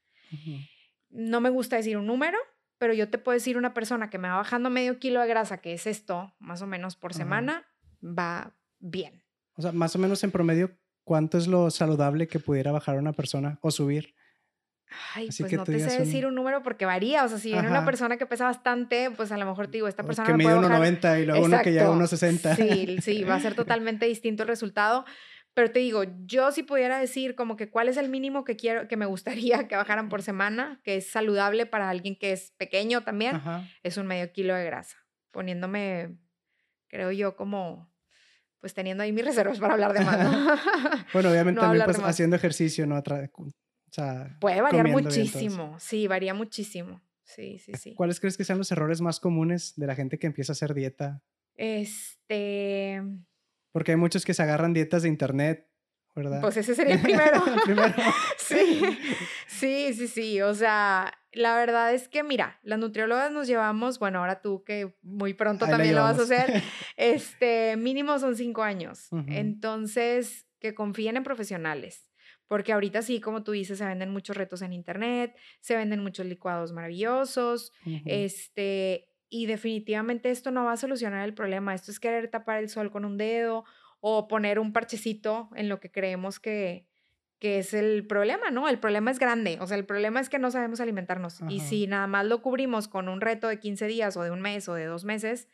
No me gusta decir un número, pero yo te puedo decir una persona que me va bajando medio kilo de grasa, que es esto, más o menos por semana, va bien. O sea, más o menos en promedio, ¿cuánto es lo saludable que pudiera bajar una persona o subir? Ay, pues no te sé decir un número porque varía. O sea, si viene una persona que pesa bastante, pues a lo mejor te digo, esta persona. Que mide 1,90 y luego uno que llega a 1,60. Sí, sí, va a ser totalmente distinto el resultado. Pero te digo, yo si pudiera decir como que cuál es el mínimo que quiero, que me gustaría que bajaran por semana, que es saludable para alguien que es pequeño también, es un medio kilo de grasa. Poniéndome, creo yo, como pues teniendo ahí mis reservas para hablar de más. bueno, obviamente también pues haciendo ejercicio, ¿no? Puede variar muchísimo, sí, varía muchísimo. Sí, sí, sí. ¿Cuáles crees que sean los errores más comunes de la gente que empieza a hacer dieta? Este. Porque hay muchos que se agarran dietas de internet, ¿verdad? Pues ese sería el primero. primero. sí, sí, sí, sí. O sea, la verdad es que, mira, las nutriólogas nos llevamos, bueno, ahora tú que muy pronto también lo vas a hacer, este, mínimo son cinco años. Entonces, que confíen en profesionales porque ahorita sí, como tú dices, se venden muchos retos en internet, se venden muchos licuados maravillosos, este, y definitivamente esto no va a solucionar el problema. Esto es querer tapar el sol con un dedo o poner un parchecito en lo que creemos que, que es el problema, ¿no? El problema es grande, o sea, el problema es que no sabemos alimentarnos. Y si nada más lo cubrimos con un reto de 15 días o de un mes o de dos meses,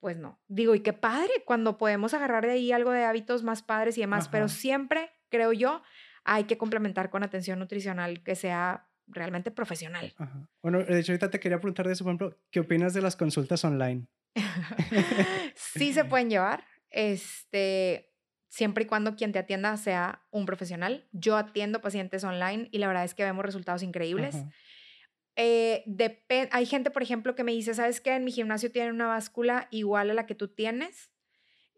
pues no. Digo, y qué padre cuando podemos agarrar de ahí algo de hábitos más padres y demás, pero siempre, creo yo, hay que complementar con atención nutricional que sea realmente profesional. Bueno, de hecho, ahorita te quería preguntar de eso, por ejemplo, ¿qué opinas de las consultas online? sí se pueden llevar. Este, siempre y cuando quien te atienda sea un profesional. Yo atiendo pacientes online y la verdad es que vemos resultados increíbles. Eh, hay gente, por ejemplo, que me dice, ¿sabes qué? En mi gimnasio tienen una báscula igual a la que tú tienes.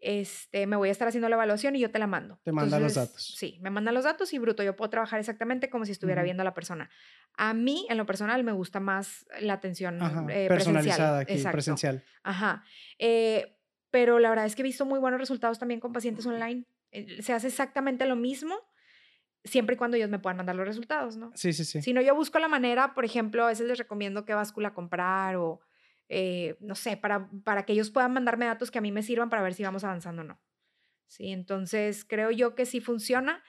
Este, me voy a estar haciendo la evaluación y yo te la mando. Te mandan los datos. Sí, me mandan los datos y bruto, yo puedo trabajar exactamente como si estuviera viendo a la persona. A mí, en lo personal, me gusta más la atención eh, personalizada aquí, presencial. Ajá. Eh, pero la verdad es que he visto muy buenos resultados también con pacientes online. Eh, se hace exactamente lo mismo siempre y cuando ellos me puedan mandar los resultados, ¿no? Sí, sí, sí. Si no, yo busco la manera, por ejemplo, a veces les recomiendo qué báscula comprar o, eh, no sé, para, para que ellos puedan mandarme datos que a mí me sirvan para ver si vamos avanzando o no. Sí, entonces creo yo que sí funciona.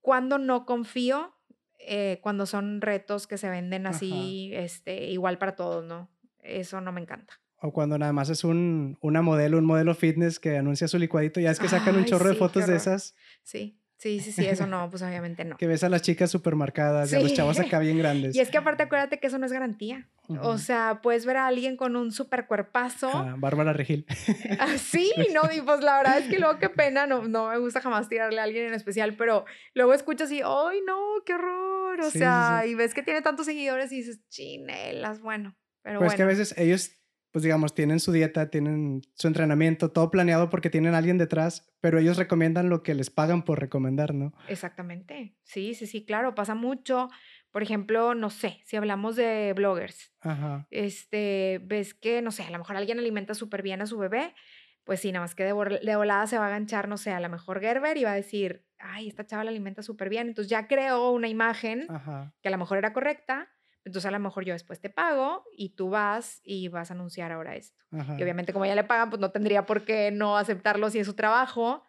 Cuando no confío, eh, cuando son retos que se venden así, este, igual para todos, ¿no? Eso no me encanta. O cuando nada más es un, una modelo, un modelo fitness que anuncia su licuadito, ya es que sacan un chorro de fotos de esas. Sí, sí, sí, sí, eso no, pues obviamente no. que ves a las chicas súper marcadas y a los chavos acá bien grandes. Y es que aparte acuérdate que eso no es garantía. O sea, puedes ver a alguien con un súper cuerpazo. Ah, Bárbara Regil. Ah, sí, no, y pues la verdad es que luego qué pena, no, no me gusta jamás tirarle a alguien en especial, pero luego escuchas y, ¡ay no, qué horror! O sea, y ves que tiene tantos seguidores y dices, chinelas, bueno. Pero pues bueno. que a veces ellos pues digamos, tienen su dieta, tienen su entrenamiento, todo planeado porque tienen a alguien detrás, pero ellos recomiendan lo que les pagan por recomendar, ¿no? Exactamente. Sí, sí, sí, claro, pasa mucho. Por ejemplo, no sé, si hablamos de bloggers, este, ves que, no sé, a lo mejor alguien alimenta súper bien a su bebé, pues sí, nada más que de, de, volada se va a aganchar, no sé, a lo mejor Gerber y va a decir, ay, esta chava la alimenta súper bien. Entonces ya creó una imagen que a lo mejor era correcta, entonces a lo mejor yo después te pago y tú vas y vas a anunciar ahora esto. Y obviamente como ya le pagan, pues no tendría por qué no aceptarlo si es su trabajo.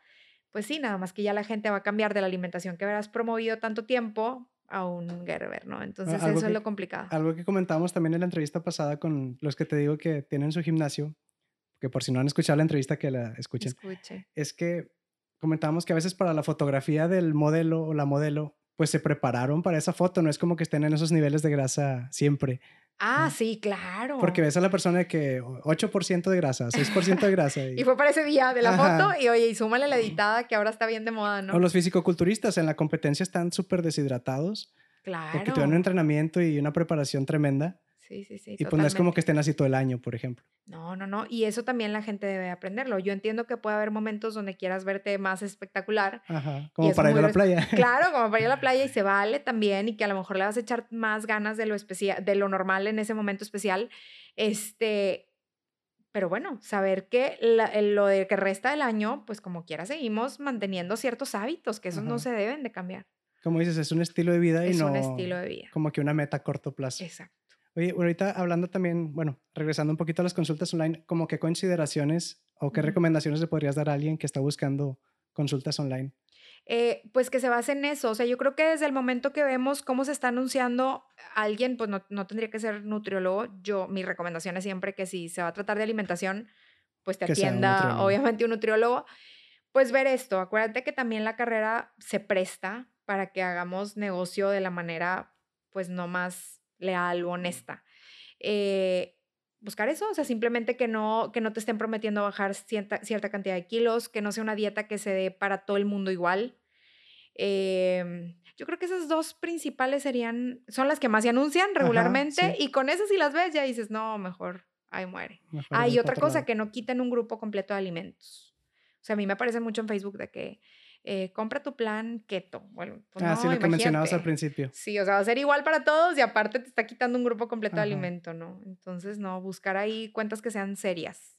Pues sí, nada más que ya la gente va a cambiar de la alimentación que habrás promovido tanto tiempo a un Gerber, ¿no? Entonces eso es lo complicado. Algo que comentábamos también en la entrevista pasada con los que te digo que tienen su gimnasio, que por si no han escuchado la entrevista que la escuchen, Escuche. es que comentábamos que a veces para la fotografía del modelo o la modelo pues se prepararon para esa foto, no es como que estén en esos niveles de grasa siempre. Ah, sí, claro. Porque ves a la persona de que 8% de grasa, 6% de grasa. Y... fue para ese día de la foto y oye, y súmale la editada que ahora está bien de moda, ¿no? O los fisicoculturistas en la competencia están súper deshidratados. Claro. Porque tienen un entrenamiento y una preparación tremenda. Sí, sí, sí. Y pues no es como que estén así todo el año, por ejemplo. No, no, no. Y eso también la gente debe aprenderlo. Yo entiendo que puede haber momentos donde quieras verte más espectacular. Ajá, como para ir a la playa. Claro, como para ir a la playa y se vale también y que a lo mejor le vas a echar más ganas de lo especial, de lo normal en ese momento especial. Este, pero bueno, saber que lo de que resta del año, pues como quiera seguimos manteniendo ciertos hábitos, que esos no se deben de cambiar. Como dices, es un estilo de vida y no... Es un estilo de vida. Como que una meta a corto plazo. Exacto. Oye, ahorita hablando también, bueno, regresando un poquito a las consultas online, como qué consideraciones o qué recomendaciones le podrías dar a alguien que está buscando consultas online? Eh, pues que se base en eso. O sea, yo creo que desde el momento que vemos cómo se está anunciando alguien, pues no, no tendría que ser nutriólogo. Yo, mi recomendación es siempre que si se va a tratar de alimentación, pues te atienda, obviamente, un nutriólogo. Pues ver esto. Acuérdate que también la carrera se presta para que hagamos negocio de la manera, pues no más leal o honesta. Eh, buscar eso, o sea, simplemente que no, que no te estén prometiendo bajar cierta, cierta cantidad de kilos, que no sea una dieta que se dé para todo el mundo igual. Em, yo creo que esas dos principales serían, son las que más se anuncian regularmente y con esas si las ves ya dices, no, mejor, ahí muere. Hay ah, otra cosa, que no quiten un grupo completo de alimentos. O sea, a mí me parece mucho en Facebook de que eh, compra tu plan keto. Bueno, pues ah, sí, lo que mencionabas al principio. Sí, o sea, va a ser igual para todos y aparte te está quitando un grupo completo de alimento, ¿no? Entonces, no, buscar ahí cuentas que sean serias.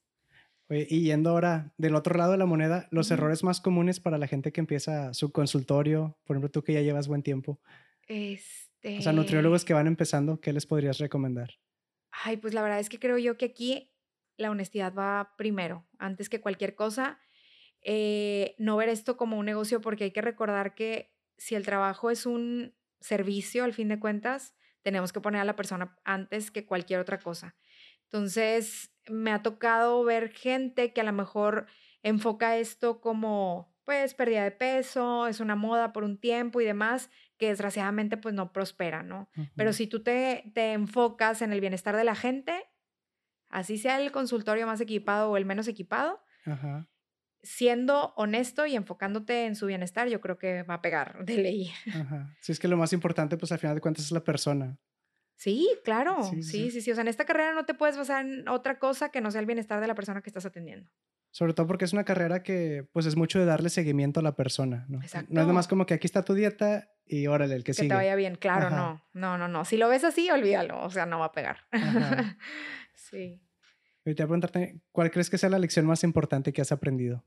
Oye, y yendo ahora del otro lado de la moneda, los errores más comunes para la gente que empieza su consultorio, por ejemplo, tú que ya llevas buen tiempo. Este... O sea, nutriólogos que van empezando, ¿qué les podrías recomendar? Ay, pues la verdad es que creo yo que aquí la honestidad va primero, antes que cualquier cosa. Eh, no ver esto como un negocio porque hay que recordar que si el trabajo es un servicio, al fin de cuentas, tenemos que poner a la persona antes que cualquier otra cosa. Entonces, me ha tocado ver gente que a lo mejor enfoca esto como, pues, pérdida de peso, es una moda por un tiempo y demás, que desgraciadamente, pues, no prospera, ¿no? Pero si tú te, te enfocas en el bienestar de la gente, así sea el consultorio más equipado o el menos equipado, siendo honesto y enfocándote en su bienestar, yo creo que va a pegar de ley. Ajá. Sí, es que lo más importante, pues al final de cuentas, es la persona. Sí, claro. Sí sí, sí, sí, O sea, en esta carrera no te puedes basar en otra cosa que no sea el bienestar de la persona que estás atendiendo. Sobre todo porque es una carrera que, pues, es mucho de darle seguimiento a la persona, ¿no? Exacto. No es nomás como que aquí está tu dieta y órale, el que, sigue. Que te vaya bien, claro, no. No, no, no. Si lo ves así, olvídalo. O sea, no va a pegar. sí. Y te voy a preguntarte, ¿cuál crees que sea la lección más importante que has aprendido?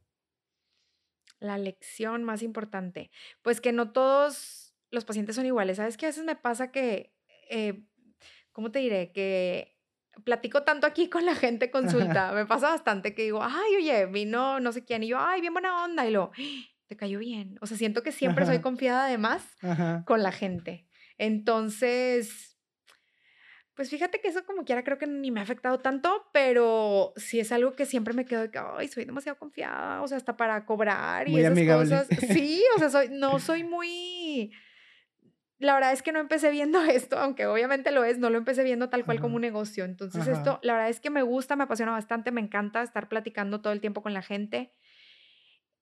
La lección más importante. Pues que no todos los pacientes son iguales. ¿Sabes qué? A veces me pasa que, eh, ¿cómo te diré? Que platico tanto aquí con la gente consulta. me pasa bastante que digo, ay, oye, vino no sé quién. Y yo, ay, bien buena onda. Y lo, te cayó bien. O sea, siento que siempre soy confiada además con la gente. Entonces, pues fíjate que eso como quiera creo que ni me ha afectado tanto, pero sí es algo que siempre me quedo de que, ay, soy demasiado confiada, o sea, hasta para cobrar y esas cosas. Sí, o sea, soy, no soy muy... La verdad es que no empecé viendo esto, aunque obviamente lo es, no lo empecé viendo tal cual como un negocio. Entonces esto, la verdad es que me gusta, me apasiona bastante, me encanta estar platicando todo el tiempo con la gente.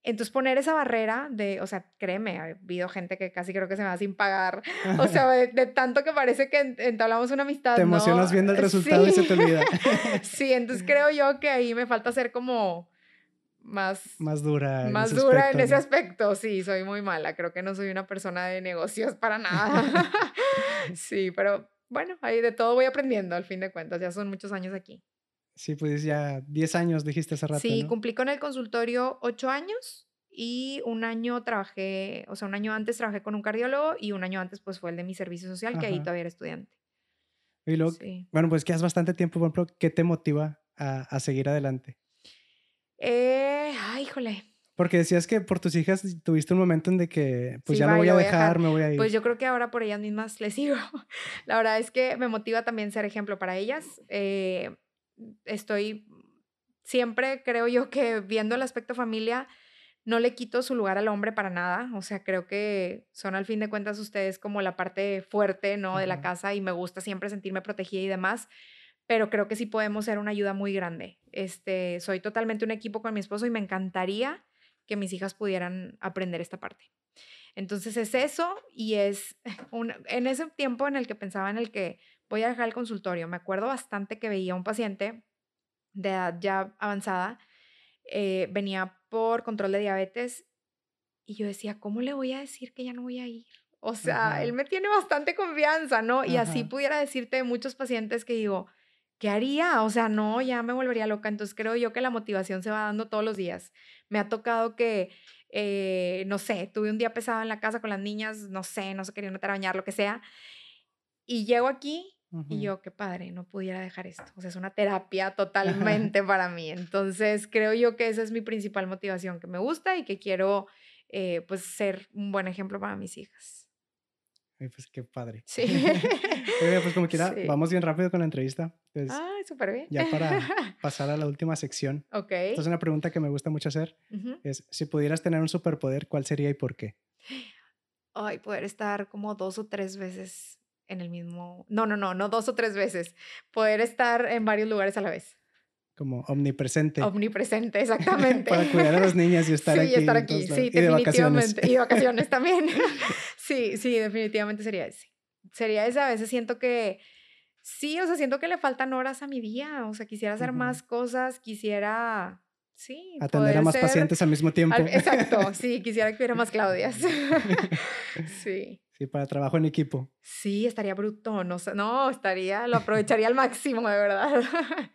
Entonces poner esa barrera de, o sea, créeme, ha habido gente que casi creo que se me va sin pagar, o sea, de, tanto que parece que entablamos una amistad. Te emocionas viendo el resultado y se te olvida. sí, entonces creo yo que ahí me falta ser como más... Más dura. Más dura en ese aspecto, sí, soy muy mala, creo que no soy una persona de negocios para nada. sí, pero bueno, ahí de todo voy aprendiendo al fin de cuentas, ya son muchos años aquí. Sí, pues ya 10 años dijiste hace rato. Sí, cumplí con el consultorio 8 años y un año trabajé, o sea, un año antes trabajé con un cardiólogo y un año antes pues fue el de mi servicio social, que ahí todavía era estudiante. Y luego, bueno, pues que has bastante tiempo, por ejemplo, ¿qué te motiva a, a seguir adelante? Eh, ay, híjole. Porque decías que por tus hijas tuviste un momento en de que pues ya no voy a dejar, me voy a ir. Pues yo creo que ahora por ellas mismas les sigo. La verdad es que me motiva también ser ejemplo para ellas. Eh, estoy siempre creo yo que viendo el aspecto familia, no le quito su lugar al hombre para nada. O sea, creo que son al fin de cuentas ustedes como la parte fuerte, ¿no? De la casa y me gusta siempre sentirme protegida y demás. Pero creo que sí podemos ser una ayuda muy grande. Este, soy totalmente un equipo con mi esposo y me encantaría que mis hijas pudieran aprender esta parte. Entonces es eso y es un, en ese tiempo en el que pensaba en el que voy a dejar el consultorio. Me acuerdo bastante que veía a un paciente de edad ya avanzada, eh, venía por control de diabetes y yo decía, ¿cómo le voy a decir que ya no voy a ir? O sea, él me tiene bastante confianza, ¿no? Y así pudiera decirte de muchos pacientes que digo, ¿qué haría? O sea, no, ya me volvería loca. Entonces creo yo que la motivación se va dando todos los días. Me ha tocado que, eh, no sé, tuve un día pesado en la casa con las niñas, no sé, no se querían meter a bañar, lo que sea. Y llego aquí y yo, qué padre, no pudiera dejar esto. O sea, es una terapia totalmente para mí. Entonces, creo yo que esa es mi principal motivación, que me gusta y que quiero, eh, pues, ser un buen ejemplo para mis hijas. Ay, pues qué padre. Sí. pues como quiera, vamos bien rápido con la entrevista. Pues, Ay, súper bien. Ya para pasar a la última sección. Ok. Entonces, una pregunta que me gusta mucho hacer es, si pudieras tener un superpoder, ¿cuál sería y por qué? Ay, poder estar como dos o tres veces en el mismo, no, no, no, no dos o tres veces, poder estar en varios lugares a la vez. Como omnipresente. Omnipresente, exactamente. Para cuidar a las niñas y estar aquí. Sí, estar aquí, sí, definitivamente. Y de vacaciones. Y de vacaciones también. sí, sí, definitivamente sería ese. Sería ese, a veces siento que, sí, o sea, siento que le faltan horas a mi día, o sea, quisiera hacer más cosas, quisiera, sí. Atender a más pacientes al mismo tiempo. exacto, sí, quisiera que hubiera más Claudias. sí. Sí, para trabajo en equipo. Sí, estaría bruto. No, no, estaría, lo aprovecharía al máximo, de verdad.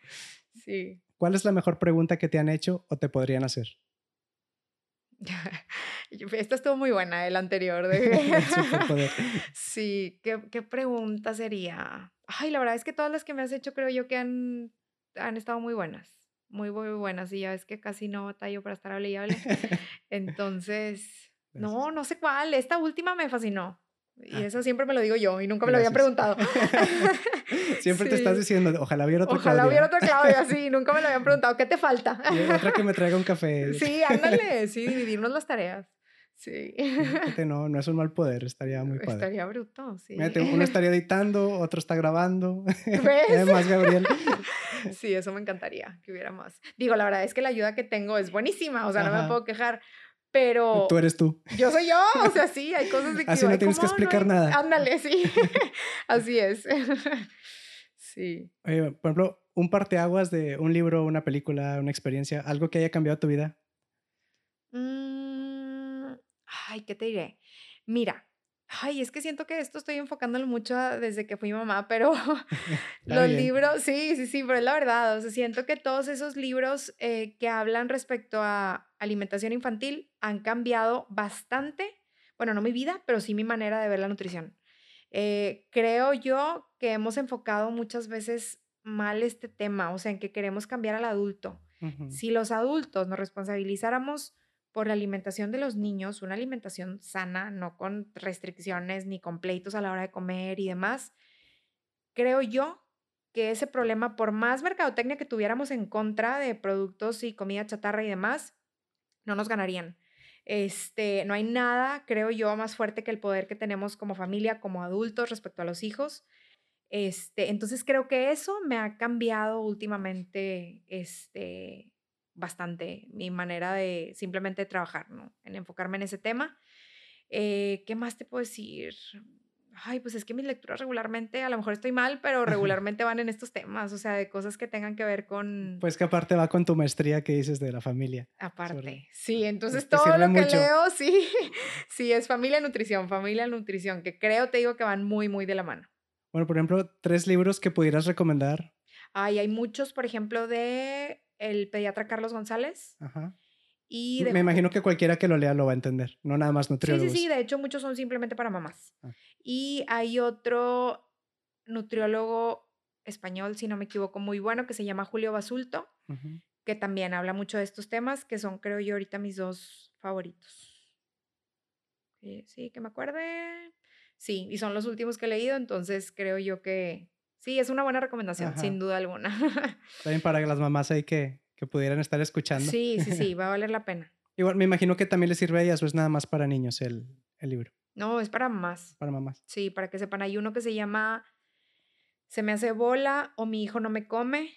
sí. ¿Cuál es la mejor pregunta que te han hecho o te podrían hacer? Esta estuvo muy buena, el anterior. De... sí, ¿qué, ¿qué, pregunta sería? Ay, la verdad es que todas las que me has hecho creo yo que han, han estado muy buenas. Muy, muy buenas. Y ya es que casi no batallo para estar hable y hable. Entonces, no, no sé cuál. Esta última me fascinó. Y ah. eso siempre me lo digo yo y nunca me lo habían preguntado. siempre te estás diciendo, ojalá hubiera otra Ojalá hubiera otra Claudia, sí, nunca me lo habían preguntado. ¿Qué te falta? y otra que me traiga un café. Sí, ándale, sí, dividirnos las tareas. Sí. no, no es un mal poder, estaría muy padre. Estaría bruto, sí. uno estaría editando, otro está grabando. ¿Ves? más Gabriel. Sí, eso me encantaría que hubiera más. Digo, la verdad es que la ayuda que tengo es buenísima, o sea, no me puedo quejar. Pero. Tú eres tú. Yo soy yo. O sea, sí, hay cosas de que. Así no tienes que explicar nada. Ándale, sí. Así es. sí. Oye, por ejemplo, un parteaguas de un libro, una película, una experiencia, algo que haya cambiado tu vida. Mm, ay, ¿qué te diré? Mira, Ay, es que siento que esto estoy enfocándolo mucho desde que fui mamá, pero los libros, sí, sí, sí, pero es la verdad, o sea, siento que todos esos libros eh, que hablan respecto a alimentación infantil han cambiado bastante, bueno, no mi vida, pero sí mi manera de ver la nutrición. Eh, creo yo que hemos enfocado muchas veces mal este tema, o sea, en que queremos cambiar al adulto. Si los adultos nos responsabilizáramos por la alimentación de los niños, una alimentación sana, no con restricciones ni con pleitos a la hora de comer y demás, creo yo que ese problema, por más mercadotecnia que tuviéramos en contra de productos y comida chatarra y demás, no nos ganarían. Este, no hay nada, creo yo, más fuerte que el poder que tenemos como familia, como adultos respecto a los hijos. Este, entonces creo que eso me ha cambiado últimamente este, bastante mi manera de simplemente trabajar, ¿no? En enfocarme en ese tema. Eh, ¿Qué más te puedo decir? Ay, pues es que mis lecturas regularmente, a lo mejor estoy mal, pero regularmente van en estos temas, o sea, de cosas que tengan que ver con... Pues que aparte va con tu maestría que dices de la familia. Aparte, sí, entonces todo lo que leo, sí, sí, es familia nutrición, familia nutrición, que creo, te digo que van muy, muy de la mano. Bueno, por ejemplo, tres libros que pudieras recomendar. Ay, hay muchos, por ejemplo, de el pediatra Carlos González. Ajá. Y Me imagino que cualquiera que lo lea lo va a entender, no nada más nutriólogos. Sí, sí, sí, de hecho muchos son simplemente para mamás. Ah. Y hay otro nutriólogo español, si no me equivoco, muy bueno, que se llama Julio Basulto, que también habla mucho de estos temas, que son, creo yo, ahorita mis dos favoritos. Sí, que me acuerde. Sí, y son los últimos que he leído, entonces creo yo que Sí, es una buena recomendación, sin duda alguna. También para las mamás ahí que, que pudieran estar escuchando. Sí, sí, sí, va a valer la pena. Igual, me imagino que también les sirve a ellas o es nada más para niños el, el libro. No, es para mamás. Para mamás. Sí, para que sepan. Hay uno que se llama Se me hace bola o mi hijo no me come.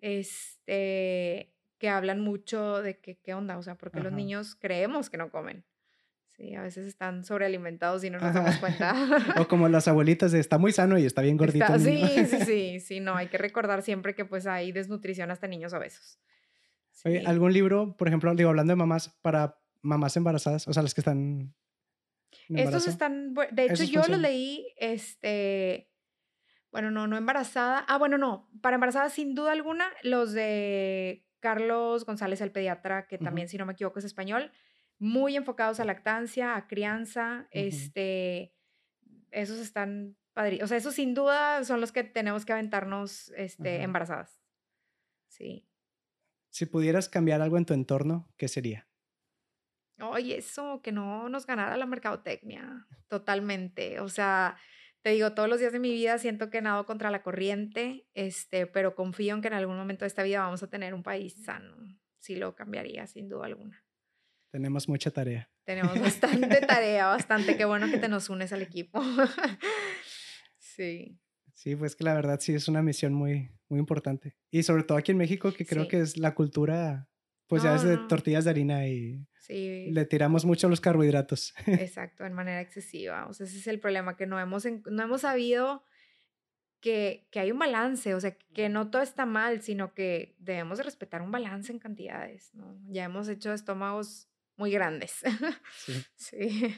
Este, que hablan mucho de que, qué onda, o sea, porque los niños creemos que no comen. Sí, a veces están sobrealimentados y no nos damos cuenta. o como las abuelitas de está muy sano y está bien gordito. sí, sí, sí, sí, no, hay que recordar siempre que pues hay desnutrición hasta niños obesos. Sí. ¿Algún libro, por ejemplo, digo, hablando de mamás, para mamás embarazadas, o sea, las que están... Estos están, de hecho yo los leí, este, bueno, no, no embarazada, ah, bueno, no, para embarazada sin duda alguna, los de Carlos González, el pediatra, que también, si no me equivoco, es español muy enfocados a lactancia, a crianza, este, esos están padrísimos. O sea, esos sin duda son los que tenemos que aventarnos este, embarazadas. Sí. Si pudieras cambiar algo en tu entorno, ¿qué sería? Oye, eso, que no nos ganara la mercadotecnia, totalmente. O sea, te digo, todos los días de mi vida siento que nado contra la corriente, este, pero confío en que en algún momento de esta vida vamos a tener un país sano. Sí lo cambiaría, sin duda alguna. Tenemos mucha tarea. Tenemos bastante tarea, bastante. Qué bueno que te nos unes al equipo. sí. Sí, pues que la verdad sí es una misión muy, muy importante. Y sobre todo aquí en México, que creo que es la cultura, pues ya es de tortillas de harina y le tiramos mucho los carbohidratos. Exacto, en manera excesiva. O sea, ese es el problema, que no hemos, no hemos sabido que, que, hay un balance, o sea, que no todo está mal, sino que debemos de respetar un balance en cantidades, ¿no? Ya hemos hecho estómagos muy grandes. Sí. sí.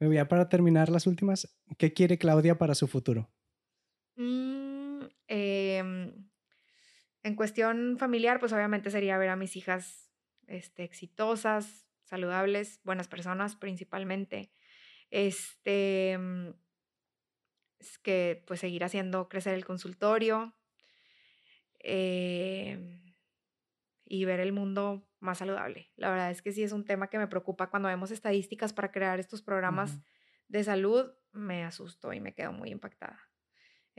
Ya para terminar las últimas, ¿qué quiere Claudia para su futuro? Mm, em, en cuestión familiar, pues obviamente sería ver a mis hijas este, exitosas, saludables, buenas personas principalmente. Este, mm, es que pues seguir haciendo crecer el consultorio eh, y ver el mundo más saludable. La verdad es que sí es un tema que me preocupa cuando vemos estadísticas para crear estos programas de salud, me asustó y me quedo muy impactada.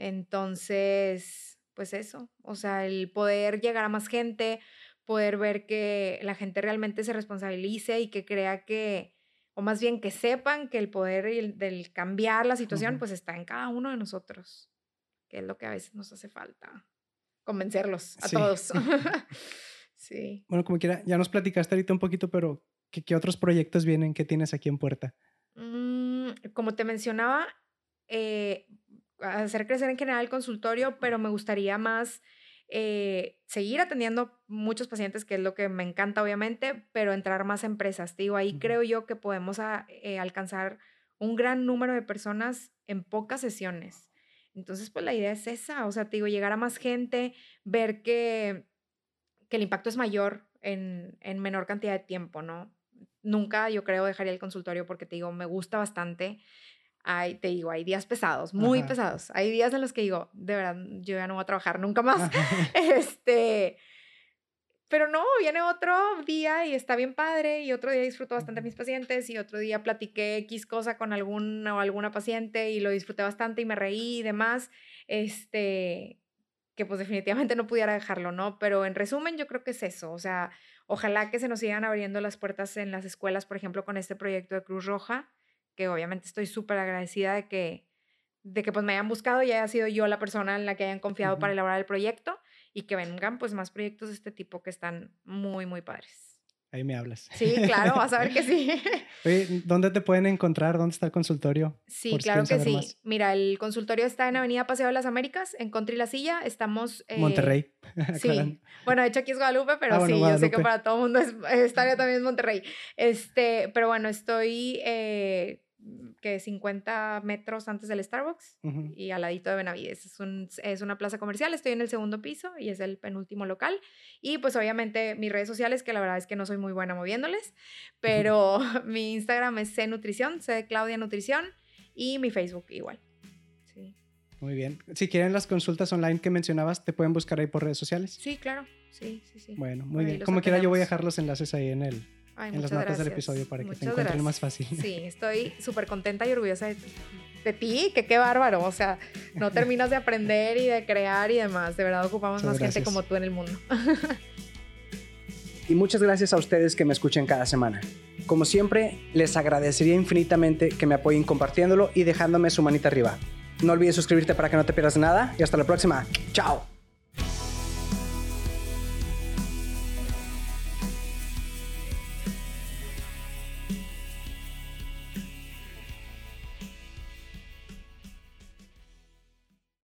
Entonces, pues eso, o sea, el poder llegar a más gente, poder ver que la gente realmente se responsabilice y que crea que, o más bien que sepan que el poder del cambiar la situación, pues está en cada uno de nosotros, que es lo que a veces nos hace falta, convencerlos a todos. sí. Bueno, como quiera, ya nos platicaste ahorita un poquito, pero ¿qué, qué otros proyectos vienen que tienes aquí en puerta? Mm, como te mencionaba, eh, hacer crecer en general el consultorio, pero me gustaría más eh, seguir atendiendo muchos pacientes, que es lo que me encanta obviamente, pero entrar más empresas. digo, ahí creo yo que podemos eh, alcanzar un gran número de personas en pocas sesiones. Entonces, pues la idea es esa, o sea, te digo, llegar a más gente, ver que, que el impacto es mayor en, en menor cantidad de tiempo, ¿no? Nunca yo creo dejaría el consultorio porque te digo, me gusta bastante hay, te digo, hay días pesados, muy pesados. Hay días en los que digo, de verdad, yo ya no voy a trabajar nunca más. este, pero no, viene otro día y está bien padre y otro día disfruto bastante a mis pacientes y otro día platiqué X cosa con algún o alguna paciente y lo disfruté bastante y me reí y demás. Este, que pues definitivamente no pudiera dejarlo, ¿no? Pero en resumen yo creo que es eso, o sea, ojalá que se nos sigan abriendo las puertas en las escuelas, por ejemplo, con este proyecto de Cruz Roja que obviamente estoy súper agradecida de que, de que pues me hayan buscado y haya sido yo la persona en la que hayan confiado para elaborar el proyecto y que vengan pues más proyectos de este tipo que están muy, muy padres. Ahí me hablas. Sí, claro, vas a ver que sí. Oye, ¿dónde te pueden encontrar? ¿Dónde está el consultorio? Sí, claro que sí. Mira, el consultorio está en Avenida Paseo de las Américas, en Country La Silla. Estamos... Eh, Monterrey. sí. bueno, de hecho aquí es Guadalupe, pero ah, sí, yo sé que para todo el mundo es, estaría también en Monterrey. Este, pero bueno, estoy... Eh, que 50 metros antes del Starbucks y al ladito de Benavides. Es, un, es una plaza comercial, estoy en el segundo piso y es el penúltimo local. Y pues obviamente mis redes sociales, que la verdad es que no soy muy buena moviéndoles, pero mi Instagram es C Nutrición, C Claudia Nutrición y mi Facebook igual. Sí. Muy bien. Si quieren las consultas online que mencionabas, ¿te pueden buscar ahí por redes sociales? Sí, claro. Sí, sí, sí. Bueno, muy bien. Como quiera, yo voy a dejar los enlaces ahí en el, en las notas del episodio para que te encuentren más fácil. Sí, estoy súper contenta y orgullosa de, ti, que qué bárbaro. O sea, no terminas de aprender y de crear y demás. De verdad ocupamos más gente como tú en el mundo. y muchas gracias a ustedes que me escuchen cada semana. Como siempre, les agradecería infinitamente que me apoyen compartiéndolo y dejándome su manita arriba. No olvides suscribirte para que no te pierdas nada y hasta la próxima. Chao.